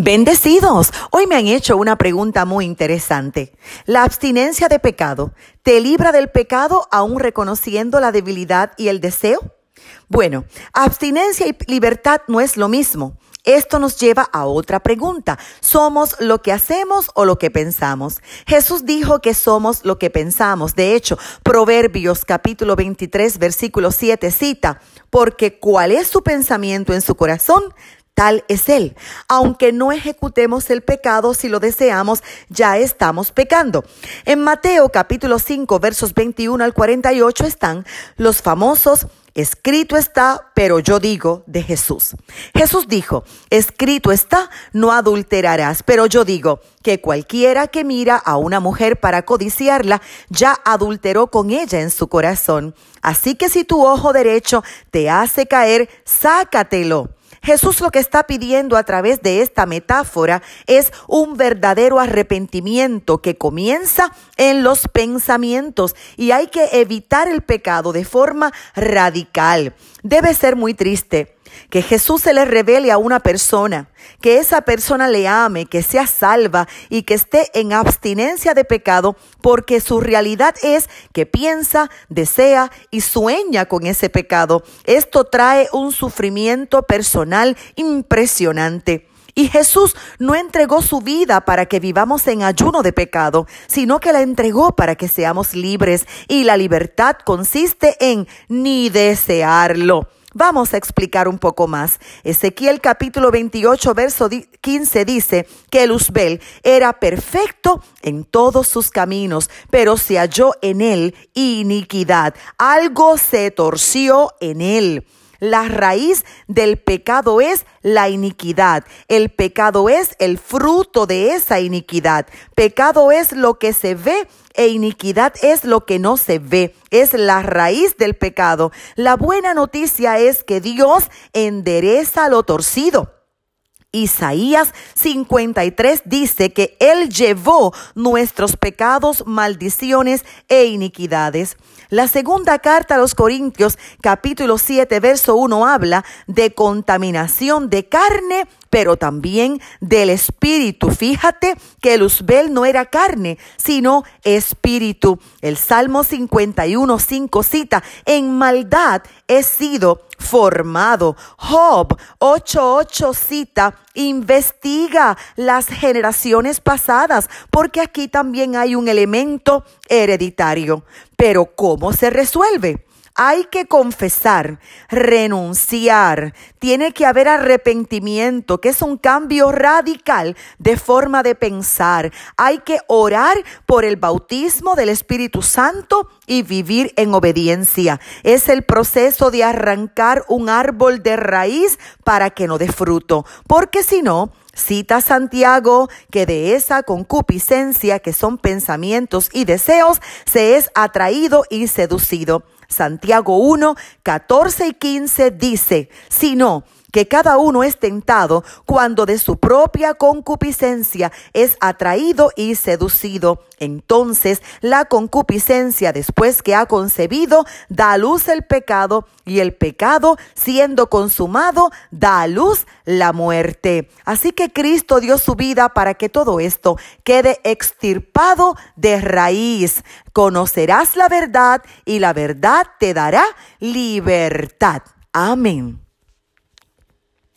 Bendecidos. Hoy me han hecho una pregunta muy interesante. ¿La abstinencia de pecado te libra del pecado aún reconociendo la debilidad y el deseo? Bueno, abstinencia y libertad no es lo mismo. Esto nos lleva a otra pregunta. ¿Somos lo que hacemos o lo que pensamos? Jesús dijo que somos lo que pensamos. De hecho, Proverbios capítulo 23 versículo 7 cita, porque cuál es su pensamiento en su corazón, tal es Él. Aunque no ejecutemos el pecado, si lo deseamos, ya estamos pecando. En Mateo capítulo 5 versos 21 al 48 están los famosos Escrito está, pero yo digo de Jesús. Jesús dijo, escrito está, no adulterarás, pero yo digo que cualquiera que mira a una mujer para codiciarla, ya adulteró con ella en su corazón. Así que si tu ojo derecho te hace caer, sácatelo Jesús lo que está pidiendo a través de esta metáfora es un verdadero arrepentimiento que comienza en los pensamientos y hay que evitar el pecado de forma radical. Debe ser muy triste que Jesús se le revele a una persona, que esa persona le ame, que sea salva y que esté en abstinencia de pecado, porque su realidad es que piensa, desea y sueña con ese pecado. Esto trae un sufrimiento personal impresionante. Y Jesús no entregó su vida para que vivamos en ayuno de pecado, sino que la entregó para que seamos libres. Y la libertad consiste en ni desearlo Vamos a explicar un poco más. Ezequiel capítulo 28, verso 15 dice que Luzbel era perfecto en todos sus caminos, pero se halló en él iniquidad. Algo se torció en él. La raíz del pecado es la iniquidad. El pecado es el fruto de esa iniquidad. Pecado es lo que se ve e iniquidad es lo que no se ve. Es la raíz del pecado. La buena noticia es que Dios endereza lo torcido. Isaías 53 dice que Él llevó nuestros pecados, maldiciones e iniquidades. La segunda carta a los Corintios, capítulo 7, verso 1, habla de contaminación de carne, pero también del espíritu. Fíjate que Luzbel no era carne, sino espíritu. El Salmo 51, 5 cita, en maldad he sido formado. Job 8.8 cita, investiga las generaciones pasadas, porque aquí también hay un elemento hereditario. Pero ¿cómo se resuelve? Hay que confesar, renunciar, tiene que haber arrepentimiento, que es un cambio radical de forma de pensar. Hay que orar por el bautismo del Espíritu Santo y vivir en obediencia. Es el proceso de arrancar un árbol de raíz para que no dé fruto, porque si no, Cita Santiago que de esa concupiscencia que son pensamientos y deseos se es atraído y seducido. Santiago 1, 14 y 15 dice, sino que cada uno es tentado cuando de su propia concupiscencia es atraído y seducido. Entonces la concupiscencia después que ha concebido da a luz el pecado y el pecado siendo consumado da a luz la muerte. Así que Cristo dio su vida para que todo esto quede extirpado de raíz. Conocerás la verdad y la verdad te dará libertad. Amén.